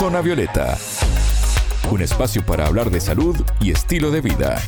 Zona Violeta, un espacio para hablar de salud y estilo de vida.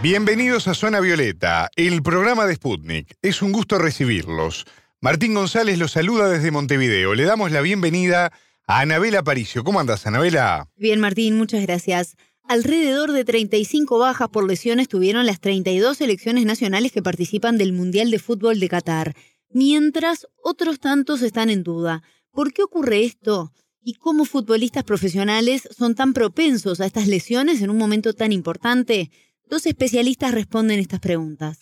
Bienvenidos a Zona Violeta, el programa de Sputnik. Es un gusto recibirlos. Martín González los saluda desde Montevideo. Le damos la bienvenida a Anabela Paricio. ¿Cómo andas, Anabela? Bien, Martín, muchas gracias. Alrededor de 35 bajas por lesiones tuvieron las 32 selecciones nacionales que participan del Mundial de Fútbol de Qatar, mientras otros tantos están en duda. ¿Por qué ocurre esto? ¿Y cómo futbolistas profesionales son tan propensos a estas lesiones en un momento tan importante? Dos especialistas responden estas preguntas.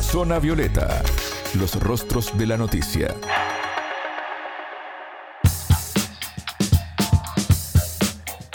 Zona Violeta, los rostros de la noticia.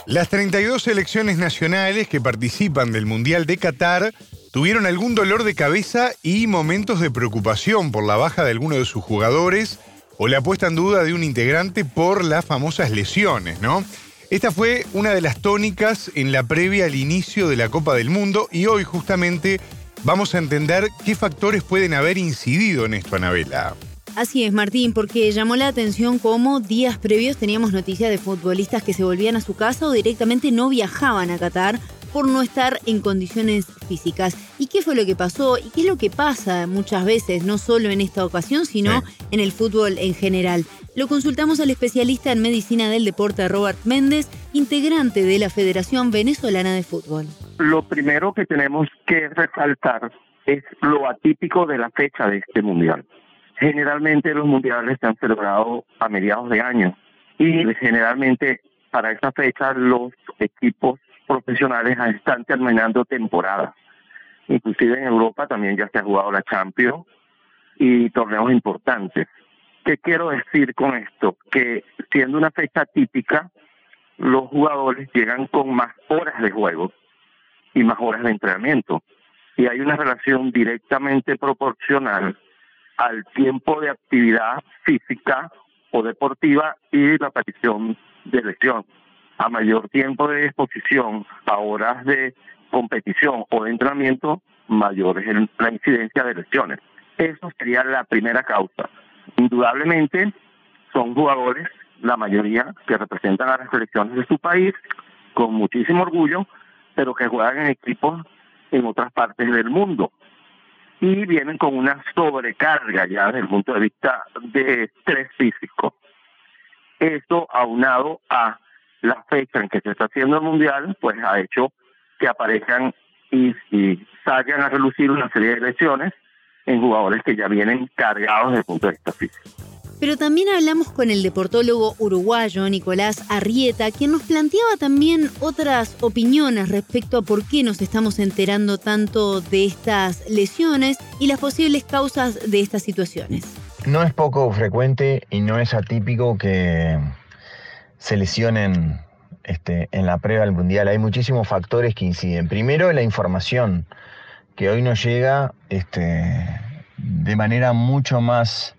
Las 32 selecciones nacionales que participan del Mundial de Qatar tuvieron algún dolor de cabeza y momentos de preocupación por la baja de alguno de sus jugadores o la puesta en duda de un integrante por las famosas lesiones, ¿no? Esta fue una de las tónicas en la previa al inicio de la Copa del Mundo y hoy justamente vamos a entender qué factores pueden haber incidido en esto, Anabela. Así es, Martín, porque llamó la atención cómo días previos teníamos noticias de futbolistas que se volvían a su casa o directamente no viajaban a Qatar por no estar en condiciones físicas. ¿Y qué fue lo que pasó? ¿Y qué es lo que pasa muchas veces, no solo en esta ocasión, sino en el fútbol en general? Lo consultamos al especialista en medicina del deporte Robert Méndez, integrante de la Federación Venezolana de Fútbol. Lo primero que tenemos que resaltar es lo atípico de la fecha de este mundial. Generalmente los mundiales se han celebrado a mediados de año y generalmente para esa fecha los equipos profesionales están terminando temporada. Inclusive en Europa también ya se ha jugado la Champions y torneos importantes. ¿Qué quiero decir con esto? Que siendo una fecha típica, los jugadores llegan con más horas de juego y más horas de entrenamiento. Y hay una relación directamente proporcional al tiempo de actividad física o deportiva y la aparición de lesión. A mayor tiempo de exposición a horas de competición o de entrenamiento, mayor es la incidencia de lesiones. Eso sería la primera causa. Indudablemente son jugadores, la mayoría que representan a las selecciones de su país, con muchísimo orgullo, pero que juegan en equipos en otras partes del mundo y vienen con una sobrecarga ya desde el punto de vista de estrés físico. Esto aunado a la fecha en que se está haciendo el mundial, pues ha hecho que aparezcan y, y salgan a relucir una serie de lesiones en jugadores que ya vienen cargados desde el punto de vista físico. Pero también hablamos con el deportólogo uruguayo Nicolás Arrieta, quien nos planteaba también otras opiniones respecto a por qué nos estamos enterando tanto de estas lesiones y las posibles causas de estas situaciones. No es poco frecuente y no es atípico que se lesionen este, en la prueba del mundial. Hay muchísimos factores que inciden. Primero, la información que hoy nos llega este, de manera mucho más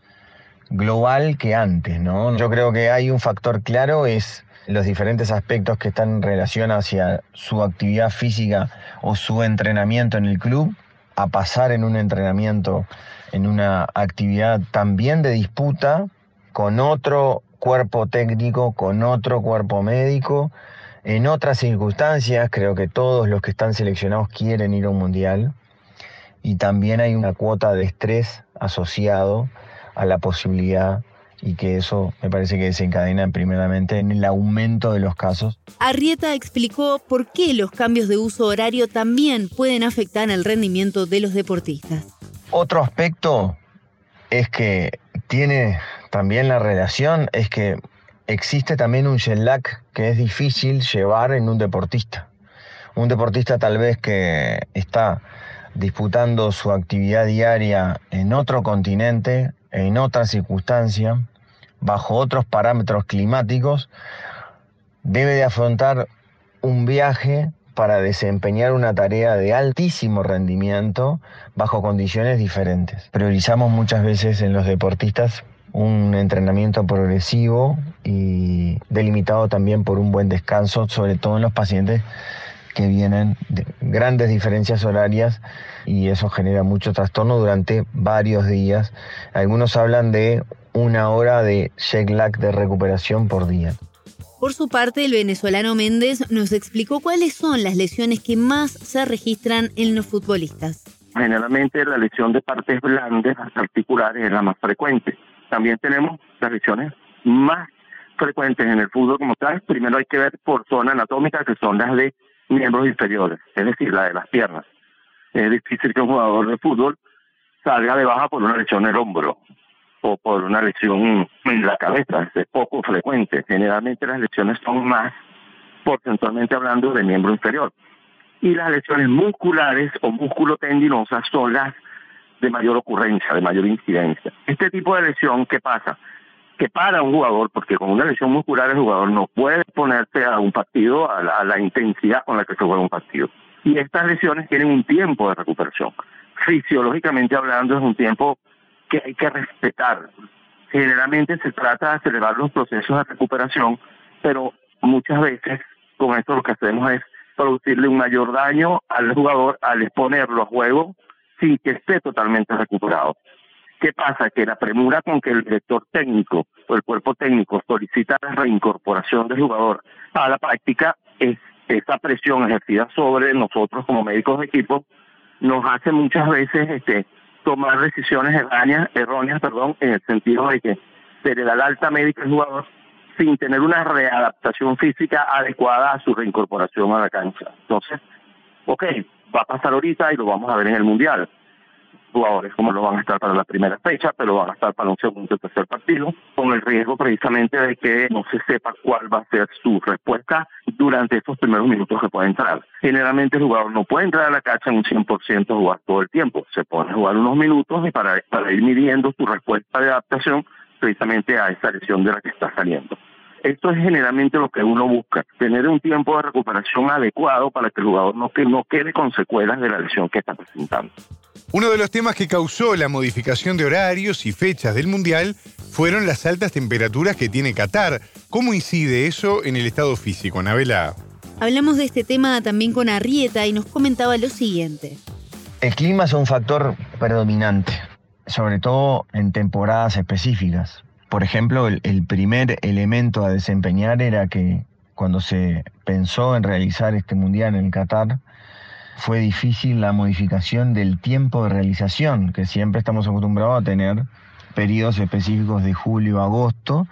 global que antes, ¿no? Yo creo que hay un factor claro, es los diferentes aspectos que están en relación hacia su actividad física o su entrenamiento en el club, a pasar en un entrenamiento, en una actividad también de disputa con otro cuerpo técnico, con otro cuerpo médico, en otras circunstancias, creo que todos los que están seleccionados quieren ir a un mundial, y también hay una cuota de estrés asociado a la posibilidad y que eso me parece que desencadena primeramente en el aumento de los casos. Arrieta explicó por qué los cambios de uso horario también pueden afectar el rendimiento de los deportistas. Otro aspecto es que tiene también la relación, es que existe también un jet que es difícil llevar en un deportista. Un deportista tal vez que está disputando su actividad diaria en otro continente, en otra circunstancia, bajo otros parámetros climáticos, debe de afrontar un viaje para desempeñar una tarea de altísimo rendimiento bajo condiciones diferentes. Priorizamos muchas veces en los deportistas un entrenamiento progresivo y delimitado también por un buen descanso, sobre todo en los pacientes que vienen de grandes diferencias horarias y eso genera mucho trastorno durante varios días. Algunos hablan de una hora de jet lag de recuperación por día. Por su parte, el venezolano Méndez nos explicó cuáles son las lesiones que más se registran en los futbolistas. Generalmente la lesión de partes blandas articulares es la más frecuente. También tenemos las lesiones más frecuentes en el fútbol como tal. Primero hay que ver por zona anatómica, que son las de miembros inferiores, es decir, la de las piernas. Es difícil que un jugador de fútbol salga de baja por una lesión en el hombro o por una lesión en la cabeza. Es poco frecuente. Generalmente las lesiones son más, porcentualmente hablando, de miembro inferior. Y las lesiones musculares o musculotendinosas son las de mayor ocurrencia, de mayor incidencia. Este tipo de lesión, ¿qué pasa? Que para un jugador, porque con una lesión muscular el jugador no puede ponerse a un partido a la, a la intensidad con la que se juega un partido. Y estas lesiones tienen un tiempo de recuperación. Fisiológicamente hablando es un tiempo que hay que respetar. Generalmente se trata de acelerar los procesos de recuperación, pero muchas veces con esto lo que hacemos es producirle un mayor daño al jugador al exponerlo a juego sin que esté totalmente recuperado. ¿Qué pasa? Que la premura con que el director técnico o el cuerpo técnico solicita la reincorporación del jugador a la práctica es esa presión ejercida sobre nosotros como médicos de equipo nos hace muchas veces este tomar decisiones erróneas, erróneas perdón, en el sentido de que se le da la alta médica al jugador sin tener una readaptación física adecuada a su reincorporación a la cancha. Entonces, ok, va a pasar ahorita y lo vamos a ver en el Mundial jugadores como lo van a estar para la primera fecha, pero van a estar para un segundo o tercer partido, con el riesgo precisamente de que no se sepa cuál va a ser su respuesta durante estos primeros minutos que puede entrar. Generalmente el jugador no puede entrar a la cancha en un 100% jugar todo el tiempo, se pone jugar unos minutos y para, para ir midiendo su respuesta de adaptación precisamente a esa lesión de la que está saliendo. Esto es generalmente lo que uno busca, tener un tiempo de recuperación adecuado para que el jugador no, que, no quede con secuelas de la lesión que está presentando. Uno de los temas que causó la modificación de horarios y fechas del Mundial fueron las altas temperaturas que tiene Qatar. ¿Cómo incide eso en el estado físico, Anabela? Hablamos de este tema también con Arrieta y nos comentaba lo siguiente. El clima es un factor predominante, sobre todo en temporadas específicas. Por ejemplo, el, primer elemento a desempeñar era que cuando se pensó en realizar este mundial en Qatar, fue difícil la modificación del tiempo de realización, que siempre estamos acostumbrados a tener periodos específicos de julio agosto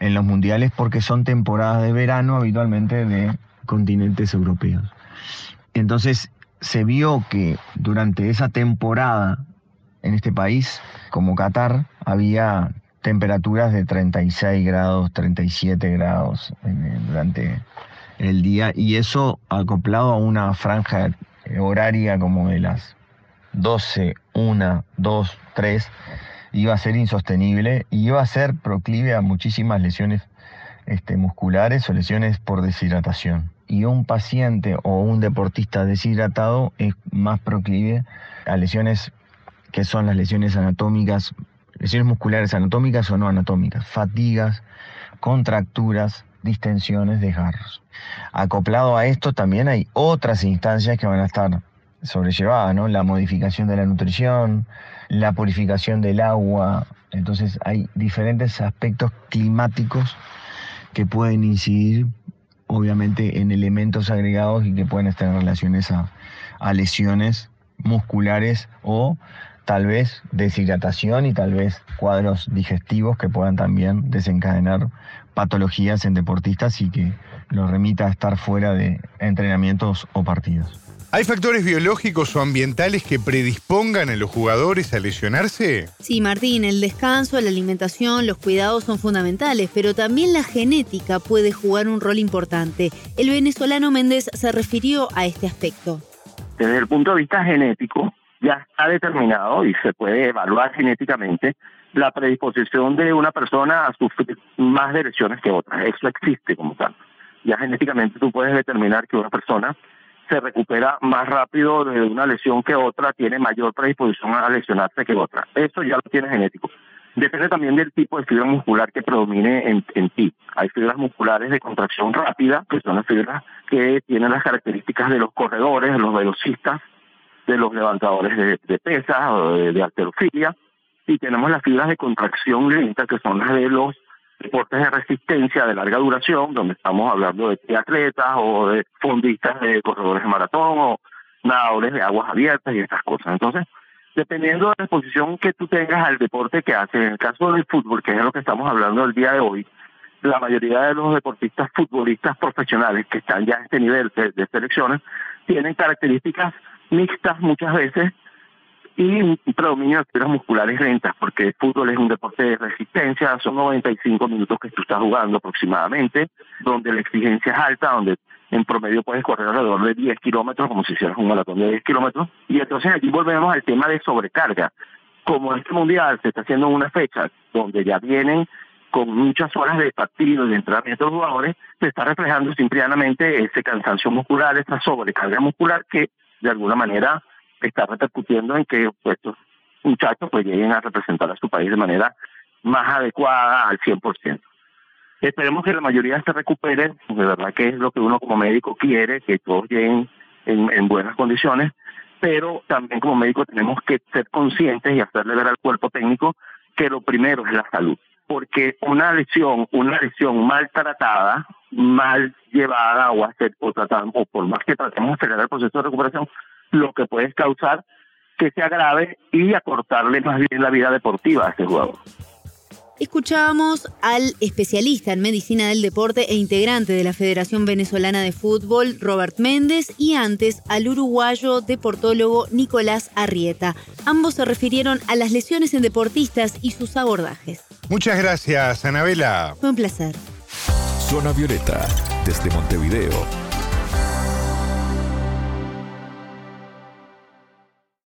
en los mundiales porque son temporadas de verano habitualmente de continentes europeos. Entonces se vio que durante esa temporada en este país, como Qatar, había temperaturas de 36 grados, 37 grados durante el día y eso acoplado a una franja horaria como de las 12, 1, 2, 3, iba a ser insostenible y iba a ser proclive a muchísimas lesiones este, musculares o lesiones por deshidratación. Y un paciente o un deportista deshidratado es más proclive a lesiones que son las lesiones anatómicas, lesiones musculares anatómicas o no anatómicas, fatigas, contracturas, distensiones, desgarros. Acoplado a esto también hay otras instancias que van a estar sobrellevadas, ¿no? La modificación de la nutrición, la purificación del agua. Entonces hay diferentes aspectos climáticos que pueden incidir obviamente en elementos agregados y que pueden estar en relaciones a, a lesiones musculares o tal vez deshidratación y tal vez cuadros digestivos que puedan también desencadenar patologías en deportistas y que los remita a estar fuera de entrenamientos o partidos. ¿Hay factores biológicos o ambientales que predispongan a los jugadores a lesionarse? Sí, Martín, el descanso, la alimentación, los cuidados son fundamentales, pero también la genética puede jugar un rol importante. El venezolano Méndez se refirió a este aspecto. Desde el punto de vista genético, ya está determinado y se puede evaluar genéticamente la predisposición de una persona a sufrir más de lesiones que otras. Eso existe como tal. Ya genéticamente tú puedes determinar que una persona se recupera más rápido de una lesión que otra, tiene mayor predisposición a lesionarse que otra. Eso ya lo tiene genético. Depende también del tipo de fibra muscular que predomine en, en ti. Hay fibras musculares de contracción rápida, que son las fibras que tienen las características de los corredores, de los velocistas, de los levantadores de, pesas o de, de, alterofilia. y tenemos las fibras de contracción lenta, que son las de los deportes de resistencia de larga duración, donde estamos hablando de atletas o de fondistas de corredores de maratón o nadadores de aguas abiertas y estas cosas. Entonces, dependiendo de la exposición que tú tengas al deporte que haces, en el caso del fútbol, que es lo que estamos hablando el día de hoy, la mayoría de los deportistas futbolistas profesionales que están ya a este nivel de selecciones tienen características mixtas muchas veces y un predominio de fibras musculares lentas, porque el fútbol es un deporte de resistencia, son 95 minutos que tú estás jugando aproximadamente, donde la exigencia es alta, donde en promedio puedes correr alrededor de 10 kilómetros, como si hicieras un maratón de 10 kilómetros, y entonces aquí volvemos al tema de sobrecarga. Como este mundial se está haciendo en una fecha donde ya vienen con muchas horas de partido y de entrenamiento de jugadores, se está reflejando simplemente ese cansancio muscular, esa sobrecarga muscular que de alguna manera está repercutiendo en que estos muchachos pues lleguen a representar a su país de manera más adecuada al 100%. Esperemos que la mayoría se recuperen, de verdad que es lo que uno como médico quiere, que todos lleguen en, en buenas condiciones, pero también como médico tenemos que ser conscientes y hacerle ver al cuerpo técnico que lo primero es la salud, porque una lesión, una lesión mal tratada, mal llevada o, hacer, o, tratar, o por más que tratemos de acelerar el proceso de recuperación, lo que puede causar que se agrave y acortarle más bien la vida deportiva a ese jugador. Escuchábamos al especialista en medicina del deporte e integrante de la Federación Venezolana de Fútbol, Robert Méndez, y antes al uruguayo deportólogo Nicolás Arrieta. Ambos se refirieron a las lesiones en deportistas y sus abordajes. Muchas gracias, Anabela. Fue un placer. Zona Violeta, desde Montevideo,